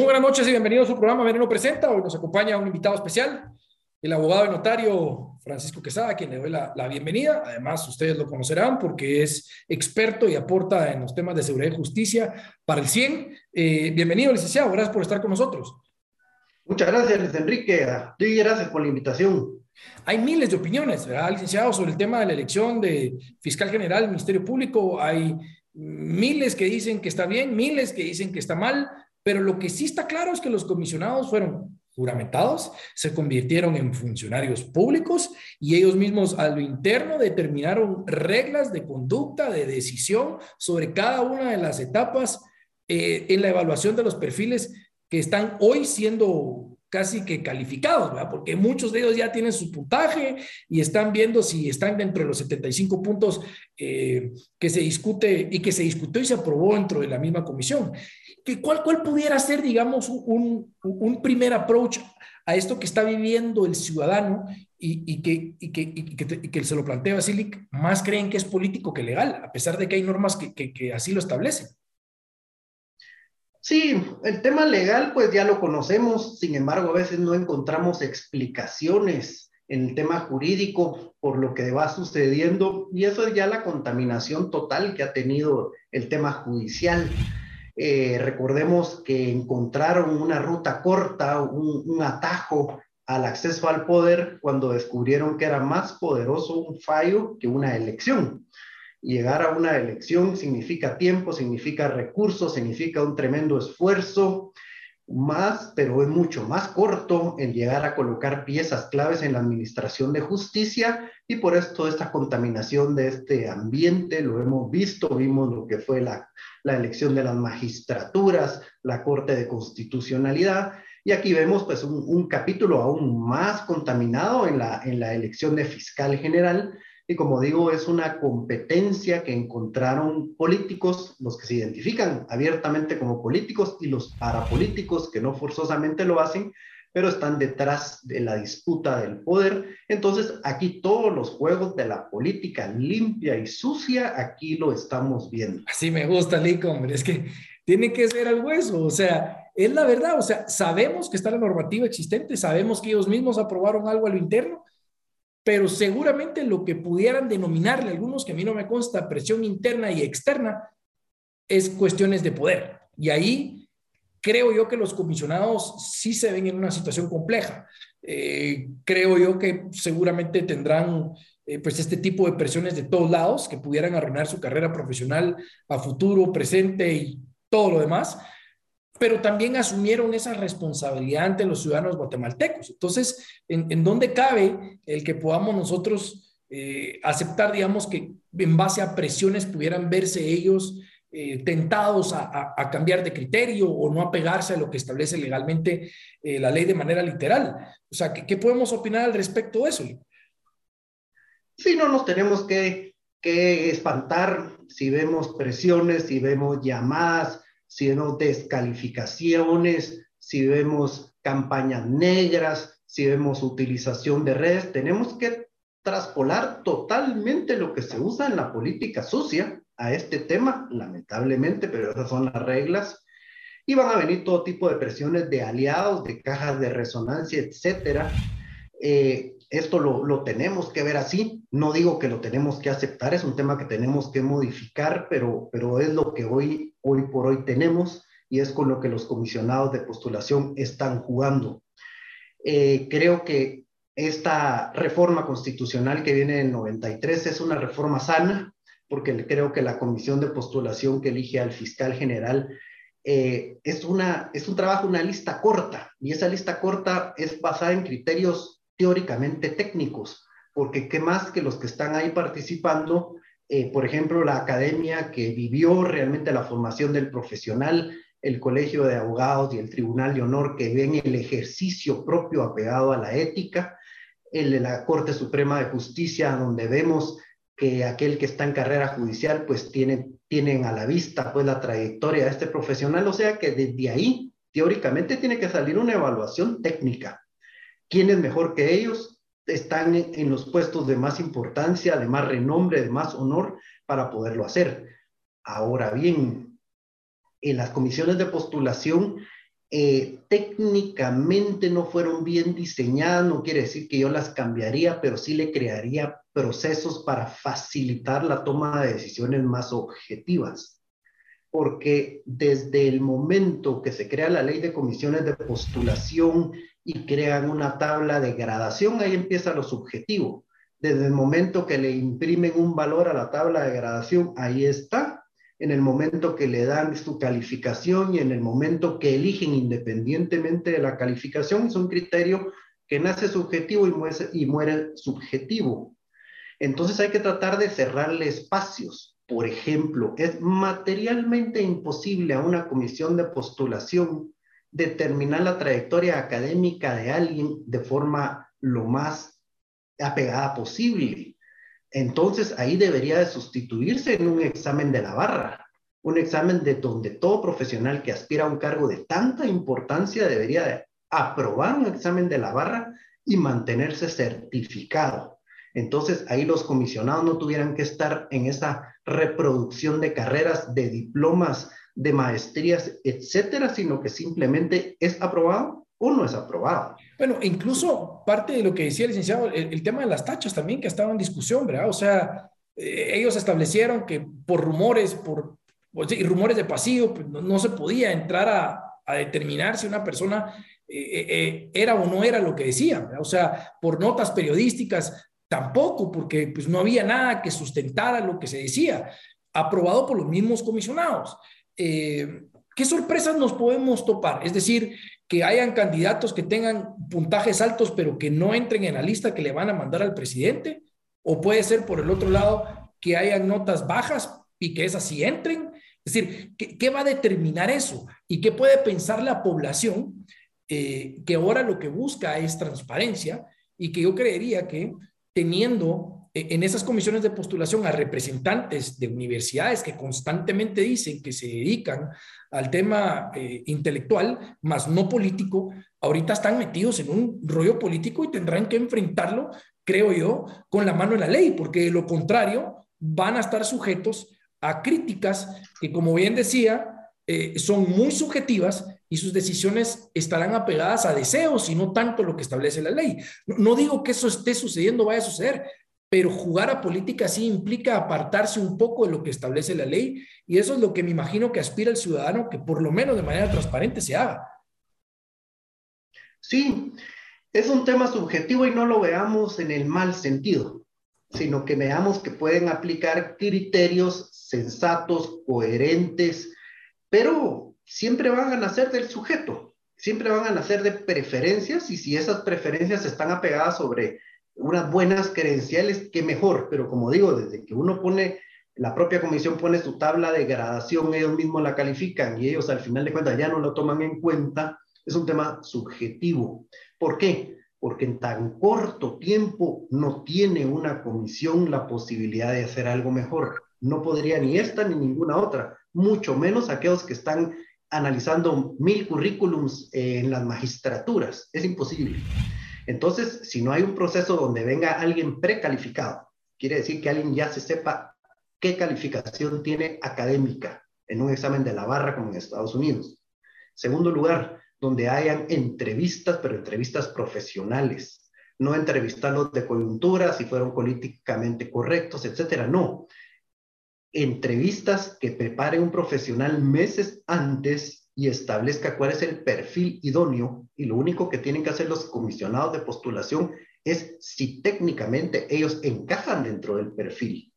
Muy buenas noches y bienvenidos a su programa Veneno Presenta. Hoy nos acompaña un invitado especial, el abogado y notario Francisco Quesada, a quien le doy la, bienvenida. Además, ustedes lo conocerán porque es experto y aporta en los temas de seguridad y justicia para el 100. Eh, bienvenido, licenciado. Gracias por estar con nosotros. Muchas gracias, Luis Enrique. Y gracias por la invitación. Hay miles de opiniones, ¿verdad, licenciado, sobre el tema de la elección de fiscal general del Ministerio Público. Hay miles que dicen que está bien, miles que dicen que está mal. Pero lo que sí está claro es que los comisionados fueron juramentados, se convirtieron en funcionarios públicos y ellos mismos a lo interno determinaron reglas de conducta, de decisión sobre cada una de las etapas eh, en la evaluación de los perfiles que están hoy siendo casi que calificados, ¿verdad? Porque muchos de ellos ya tienen su puntaje y están viendo si están dentro de los 75 puntos eh, que se discute y que se discutió y se aprobó dentro de la misma comisión. ¿Cuál, cuál pudiera ser, digamos, un, primer approach a esto que está viviendo el ciudadano y, que, que, que, que, se lo plantea Basilic, más creen que es político que legal, a pesar de que hay normas que así lo establecen? Sí, el tema legal pues ya lo conocemos, sin embargo a veces no encontramos explicaciones en el tema jurídico por lo que va sucediendo y eso es ya la contaminación total que ha tenido el tema judicial. Eh, recordemos que encontraron una ruta corta, un, un atajo al acceso al poder cuando descubrieron que era más poderoso un fallo que una elección llegar a una elección significa tiempo, significa recursos, significa un tremendo esfuerzo, más, pero es mucho más corto el llegar a colocar piezas claves en la administración de justicia y por esto esta contaminación de este ambiente lo hemos visto, vimos lo que fue la, elección de las magistraturas, la Corte de Constitucionalidad y aquí vemos pues un, capítulo aún más contaminado en la elección de fiscal general y como digo, es una competencia que encontraron políticos, los que se identifican abiertamente como políticos y los parapolíticos que no forzosamente lo hacen, pero están detrás de la disputa del poder. Entonces, aquí todos los juegos de la política limpia y sucia, aquí lo estamos viendo. Así me gusta, Lico, hombre, es que tiene que ser al hueso, o sea, es la verdad, o sea, sabemos que está la normativa existente, sabemos que ellos mismos aprobaron algo a lo interno, pero seguramente lo que pudieran denominarle algunos, que a mí no me consta, presión interna y externa, es cuestiones de poder. Y ahí creo yo que los comisionados sí se ven en una situación compleja. Eh, creo yo que seguramente tendrán eh, pues este tipo de presiones de todos lados que pudieran arruinar su carrera profesional a futuro, presente y todo lo demás pero también asumieron esa responsabilidad ante los ciudadanos guatemaltecos. Entonces, ¿en, dónde cabe el que podamos nosotros eh, aceptar, digamos, que en base a presiones pudieran verse ellos eh, tentados a, cambiar de criterio o no apegarse a lo que establece legalmente eh, la ley de manera literal? O sea, ¿qué, podemos opinar al respecto de eso? Sí, no nos tenemos que, que espantar si vemos presiones, si vemos llamadas si vemos descalificaciones, si vemos campañas negras, si vemos utilización de redes, tenemos que traspolar totalmente lo que se usa en la política sucia a este tema, lamentablemente, pero esas son las reglas. Y van a venir todo tipo de presiones de aliados, de cajas de resonancia, etcétera. Eh, esto lo, lo, tenemos que ver así. No digo que lo tenemos que aceptar, es un tema que tenemos que modificar, pero, pero es lo que hoy hoy por hoy tenemos y es con lo que los comisionados de postulación están jugando. Eh, creo que esta reforma constitucional que viene en 93 es una reforma sana, porque creo que la comisión de postulación que elige al fiscal general eh, es, una, es un trabajo, una lista corta, y esa lista corta es basada en criterios teóricamente técnicos, porque qué más que los que están ahí participando eh, por ejemplo, la academia que vivió realmente la formación del profesional, el Colegio de Abogados y el Tribunal de Honor que ven el ejercicio propio apegado a la ética, el la Corte Suprema de Justicia, donde vemos que aquel que está en carrera judicial, pues tiene, tienen a la vista pues la trayectoria de este profesional, o sea que desde ahí, teóricamente, tiene que salir una evaluación técnica. ¿Quién es mejor que ellos? están en los puestos de más importancia, de más renombre, de más honor para poderlo hacer. Ahora bien, en las comisiones de postulación eh, técnicamente no fueron bien diseñadas, no quiere decir que yo las cambiaría, pero sí le crearía procesos para facilitar la toma de decisiones más objetivas. Porque desde el momento que se crea la ley de comisiones de postulación y crean una tabla de gradación, ahí empieza lo subjetivo. Desde el momento que le imprimen un valor a la tabla de gradación, ahí está en el momento que le dan su calificación y en el momento que eligen independientemente de la calificación, es un criterio que nace subjetivo y muere, y muere subjetivo. Entonces hay que tratar de cerrarle espacios. Por ejemplo, es materialmente imposible a una comisión de postulación determinar la trayectoria académica de alguien de forma lo más apegada posible. Entonces ahí debería de sustituirse en un examen de la barra, un examen de donde todo profesional que aspira a un cargo de tanta importancia debería de aprobar un examen de la barra y mantenerse certificado. Entonces ahí los comisionados no tuvieran que estar en esa reproducción de carreras, de diplomas, de maestrías, etcétera, sino que simplemente es aprobado o no es aprobado. Bueno, incluso parte de lo que decía el licenciado, el, tema de las tachas también que estaba en discusión, ¿verdad? O sea, eh, ellos establecieron que por rumores, por y rumores de pasillo, pues no, se podía entrar a, determinar si una persona eh, eh, era o no era lo que decía, ¿verdad? O sea, por notas periodísticas tampoco, porque pues no había nada que sustentara lo que se decía, aprobado por los mismos comisionados. ¿Qué sorpresas nos podemos topar? Es decir, que hayan candidatos que tengan puntajes altos, pero que no entren en la lista que le van a mandar al presidente. O puede ser por el otro lado que hayan notas bajas y que esas sí entren. Es decir, ¿qué, va a determinar eso? ¿Y qué puede pensar la población eh, que ahora lo que busca es transparencia y que yo creería que teniendo eh, en esas comisiones de postulación a representantes de universidades que constantemente dicen que se dedican al tema eh, intelectual, más no político, ahorita están metidos en un rollo político y tendrán que enfrentarlo, creo yo, con la mano en la ley, porque de lo contrario van a estar sujetos a críticas que, como bien decía, eh, son muy subjetivas y sus decisiones estarán apegadas a deseos y no tanto lo que establece la ley. no, digo que eso esté sucediendo, vaya a suceder, pero jugar a política sí implica apartarse un poco de lo que establece la ley y eso es lo que me imagino que aspira el ciudadano que por lo menos de manera transparente se haga. Sí, es un tema subjetivo y no lo veamos en el mal sentido, sino que veamos que pueden aplicar criterios sensatos, coherentes, pero siempre van a nacer del sujeto, siempre van a nacer de preferencias y si esas preferencias están apegadas sobre unas buenas credenciales, que mejor, pero como digo, desde que uno pone, la propia comisión pone su tabla de gradación, ellos mismos la califican y ellos al final de cuentas ya no lo toman en cuenta, es un tema subjetivo. ¿Por qué? Porque en tan corto tiempo no tiene una comisión la posibilidad de hacer algo mejor. No podría ni esta ni ninguna otra, mucho menos aquellos que están analizando mil currículums en las magistraturas. Es imposible. Entonces, si no hay un proceso donde venga alguien precalificado, quiere decir que alguien ya se sepa qué calificación tiene académica en un examen de la barra como en Estados Unidos. Segundo lugar, donde hayan entrevistas, pero entrevistas profesionales, no entrevistarlos de coyuntura, si fueron políticamente correctos, etcétera, no. Entrevistas que prepare un profesional meses antes y establezca cuál es el perfil idóneo y lo único que tienen que hacer los comisionados de postulación es si técnicamente ellos encajan dentro del perfil.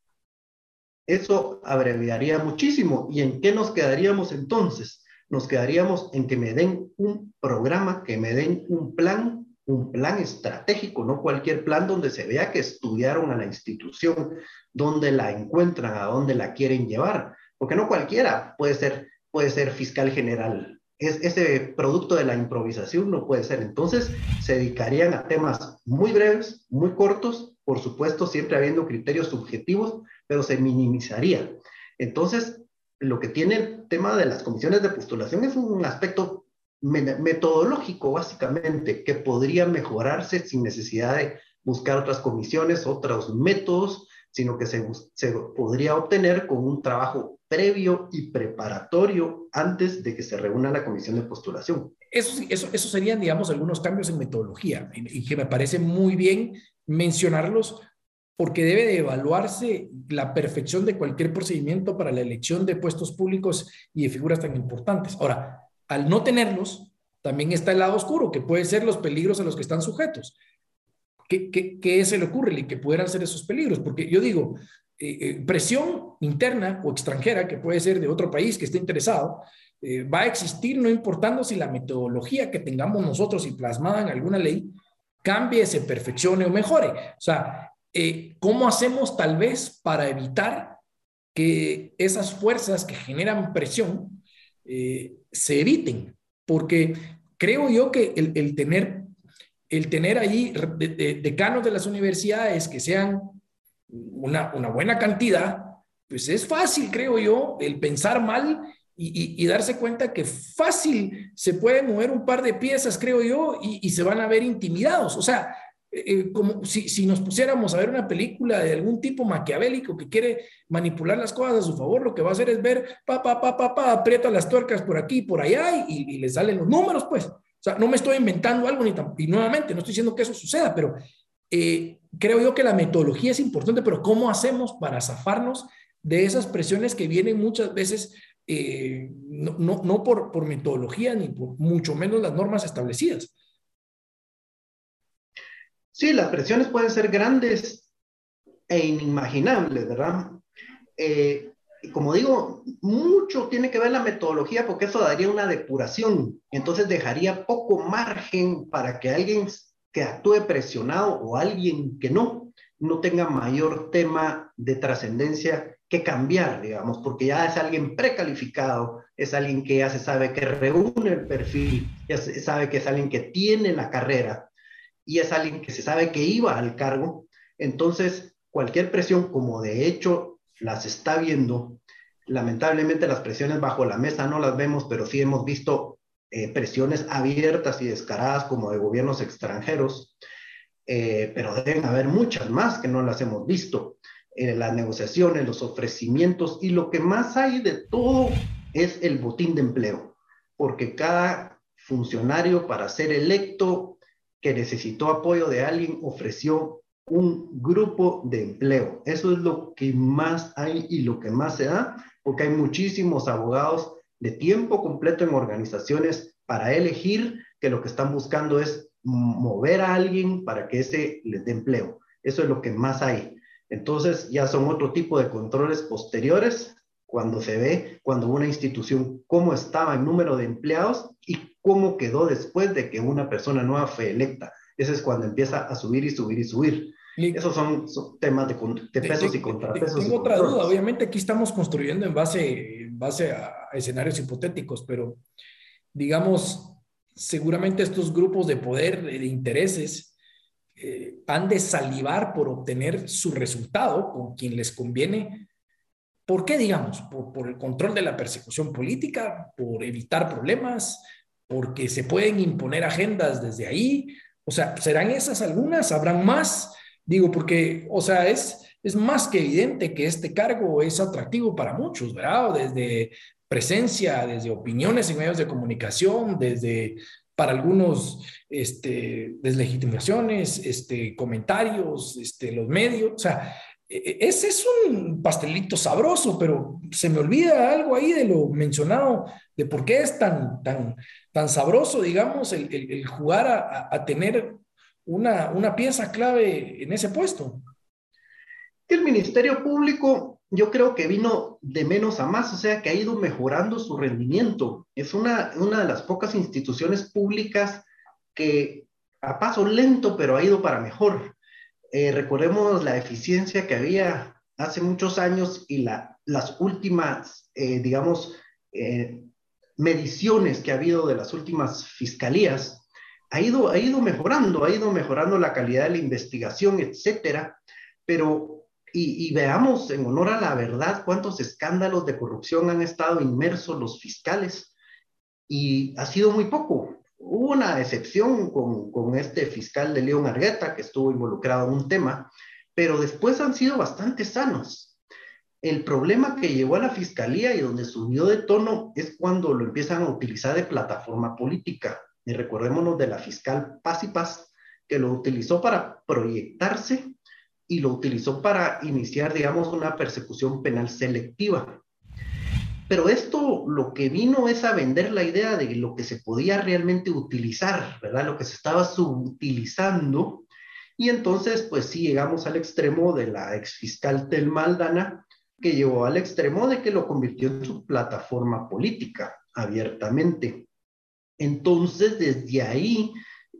Eso abreviaría muchísimo. ¿Y en qué nos quedaríamos entonces? Nos quedaríamos en que me den un programa, que me den un plan, un plan estratégico, no cualquier plan donde se vea que estudiaron a la institución, donde la encuentran, a dónde la quieren llevar, porque no cualquiera puede ser puede ser fiscal general. Es, ese producto de la improvisación no puede ser. Entonces, se dedicarían a temas muy breves, muy cortos, por supuesto, siempre habiendo criterios subjetivos, pero se minimizaría. Entonces, lo que tiene el tema de las comisiones de postulación es un aspecto metodológico, básicamente, que podría mejorarse sin necesidad de buscar otras comisiones, otros métodos, sino que se, se podría obtener con un trabajo previo y preparatorio antes de que se reúna la comisión de postulación. Eso, eso, eso serían, digamos, algunos cambios en metodología y que me parece muy bien mencionarlos porque debe de evaluarse la perfección de cualquier procedimiento para la elección de puestos públicos y de figuras tan importantes. Ahora, al no tenerlos, también está el lado oscuro, que puede ser los peligros a los que están sujetos. ¿Qué, se le ocurre y que pudieran ser esos peligros? Porque yo digo, eh, eh, presión interna o extranjera, que puede ser de otro país que esté interesado, eh, va a existir no importando si la metodología que tengamos nosotros y plasmada en alguna ley cambie, se perfeccione o mejore. O sea, ¿cómo hacemos tal vez para evitar que esas fuerzas que generan presión se eviten? Porque creo yo que el, tener, el tener ahí decanos de las universidades que sean una, buena cantidad, pues es fácil, creo yo, el pensar mal y, darse cuenta que fácil se pueden mover un par de piezas, creo yo, y, se van a ver intimidados. O sea, eh, eh, como si, si, nos pusiéramos a ver una película de algún tipo maquiavélico que quiere manipular las cosas a su favor, lo que va a hacer es ver, pa, pa, pa, pa, pa, aprieta las tuercas por aquí y por allá y, le salen los números, pues. O sea, no me estoy inventando algo ni y nuevamente, no estoy diciendo que eso suceda, pero eh, creo yo que la metodología es importante, pero ¿cómo hacemos para zafarnos de esas presiones que vienen muchas veces no, no, no por, por metodología ni por mucho menos las normas establecidas? Sí, las presiones pueden ser grandes e inimaginables, ¿verdad? Eh, como digo, mucho tiene que ver la metodología porque eso daría una depuración, entonces dejaría poco margen para que alguien que actúe presionado o alguien que no, no tenga mayor tema de trascendencia que cambiar, digamos, porque ya es alguien precalificado, es alguien que ya se sabe que reúne el perfil, ya se sabe que es alguien que tiene la carrera y es alguien que se sabe que iba al cargo, entonces cualquier presión, como de hecho las está viendo, lamentablemente las presiones bajo la mesa no las vemos, pero sí hemos visto eh, presiones abiertas y descaradas como de gobiernos extranjeros, eh, pero deben haber muchas más que no las hemos visto. Eh, las negociaciones, los ofrecimientos y lo que más hay de todo es el botín de empleo, porque cada funcionario para ser electo que necesitó apoyo de alguien ofreció un grupo de empleo. Eso es lo que más hay y lo que más se da, porque hay muchísimos abogados de tiempo completo en organizaciones para elegir que lo que están buscando es mover a alguien para que ese les dé empleo. Eso es lo que más hay. Entonces ya son otro tipo de controles posteriores cuando se ve, cuando una institución, cómo estaba el número de empleados y cómo quedó después de que una persona nueva fue electa. Ese es cuando empieza a subir y subir y subir. Esos son, temas de, pesos y contrapesos. Tengo otra duda. Obviamente aquí estamos construyendo en base, en base a escenarios hipotéticos, pero digamos, seguramente estos grupos de poder, de intereses, eh, han de salivar por obtener su resultado con quien les conviene ¿Por qué, digamos? Por, el control de la persecución política, por evitar problemas, porque se pueden imponer agendas desde ahí. O sea, ¿serán esas algunas? ¿Habrán más? Digo, porque, o sea, es, es más que evidente que este cargo es atractivo para muchos, ¿verdad? Desde presencia, desde opiniones en medios de comunicación, desde para algunos este, deslegitimaciones, este, comentarios, este, los medios, o sea, ese es un pastelito sabroso, pero se me olvida algo ahí de lo mencionado, de por qué es tan, tan, tan sabroso, digamos, el, jugar a, tener una, una, pieza clave en ese puesto. El Ministerio Público yo creo que vino de menos a más, o sea, que ha ido mejorando su rendimiento. Es una, una de las pocas instituciones públicas que a paso lento, pero ha ido para mejor. Eh, recordemos la eficiencia que había hace muchos años y la, las últimas, eh, digamos, eh, mediciones que ha habido de las últimas fiscalías, ha ido, ha ido mejorando, ha ido mejorando la calidad de la investigación, etcétera, pero, y veamos en honor a la verdad cuántos escándalos de corrupción han estado inmersos los fiscales, y ha sido muy poco. Hubo una excepción con, este fiscal de León Argueta que estuvo involucrado en un tema, pero después han sido bastante sanos. El problema que llegó a la fiscalía y donde subió de tono es cuando lo empiezan a utilizar de plataforma política. Y recordémonos de la fiscal Paz y Paz, que lo utilizó para proyectarse y lo utilizó para iniciar, digamos, una persecución penal selectiva. Pero esto lo que vino es a vender la idea de lo que se podía realmente utilizar, ¿verdad? Lo que se estaba subutilizando. Y entonces, pues sí, llegamos al extremo de la exfiscal Telma Aldana, que llevó al extremo de que lo convirtió en su plataforma política abiertamente. Entonces, desde ahí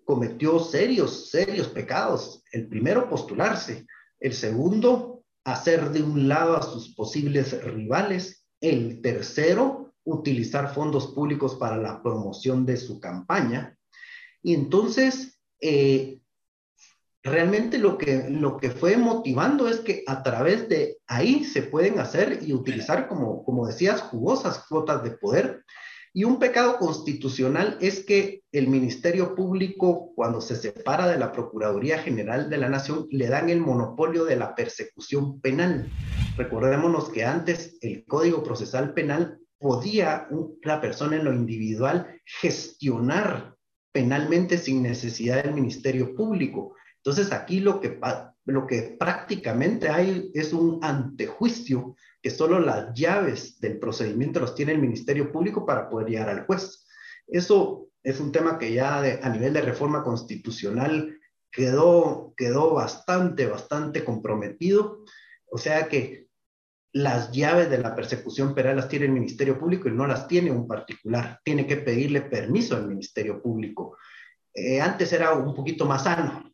cometió serios, serios pecados. El primero, postularse. El segundo, hacer de un lado a sus posibles rivales el tercero, utilizar fondos públicos para la promoción de su campaña. Y entonces, eh, realmente lo que, lo que fue motivando es que a través de ahí se pueden hacer y utilizar, como, como decías, jugosas cuotas de poder y un pecado constitucional es que el Ministerio Público, cuando se separa de la Procuraduría General de la Nación, le dan el monopolio de la persecución penal. Recordémonos que antes el Código Procesal Penal podía una persona en lo individual gestionar penalmente sin necesidad del Ministerio Público. Entonces aquí lo que, lo que prácticamente hay es un antejuicio que solo las llaves del procedimiento los tiene el Ministerio Público para poder llegar al juez. Eso es un tema que ya a nivel de reforma constitucional quedó, quedó bastante, bastante comprometido. O sea que las llaves de la persecución penal las tiene el Ministerio Público y no las tiene un particular. Tiene que pedirle permiso al Ministerio Público. Eh, antes era un poquito más sano,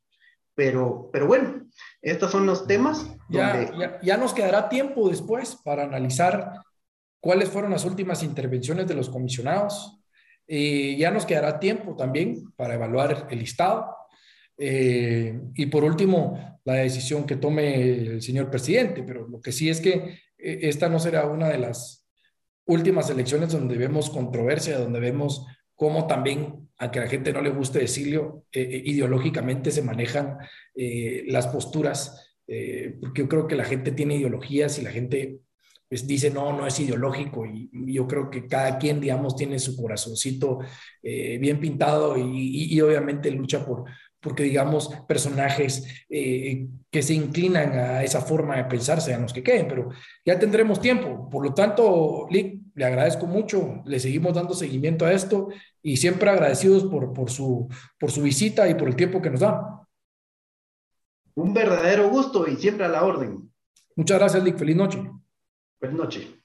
pero, pero bueno, estos son los temas. Ya, ya, nos quedará tiempo después para analizar cuáles fueron las últimas intervenciones de los comisionados. Eh, ya nos quedará tiempo también para evaluar el listado. Eh, y por último, la decisión que tome el señor presidente. Pero lo que sí es que esta no será una de las últimas elecciones donde vemos controversia, donde vemos cómo también a que a la gente no le guste decirlo, eh, eh, ideológicamente se manejan eh, las posturas, porque yo creo que la gente tiene ideologías y la gente pues, dice, no, no es ideológico, y, yo creo que cada quien, digamos, tiene su corazoncito bien pintado y, obviamente lucha por, porque digamos personajes que se inclinan a esa forma de pensar sean los que queden, pero ya tendremos tiempo. Por lo tanto, Lick, le agradezco mucho, le seguimos dando seguimiento a esto y siempre agradecidos por, por, su, por su visita y por el tiempo que nos da. Un verdadero gusto y siempre a la orden. Muchas gracias, Lick. Feliz noche. Feliz noche.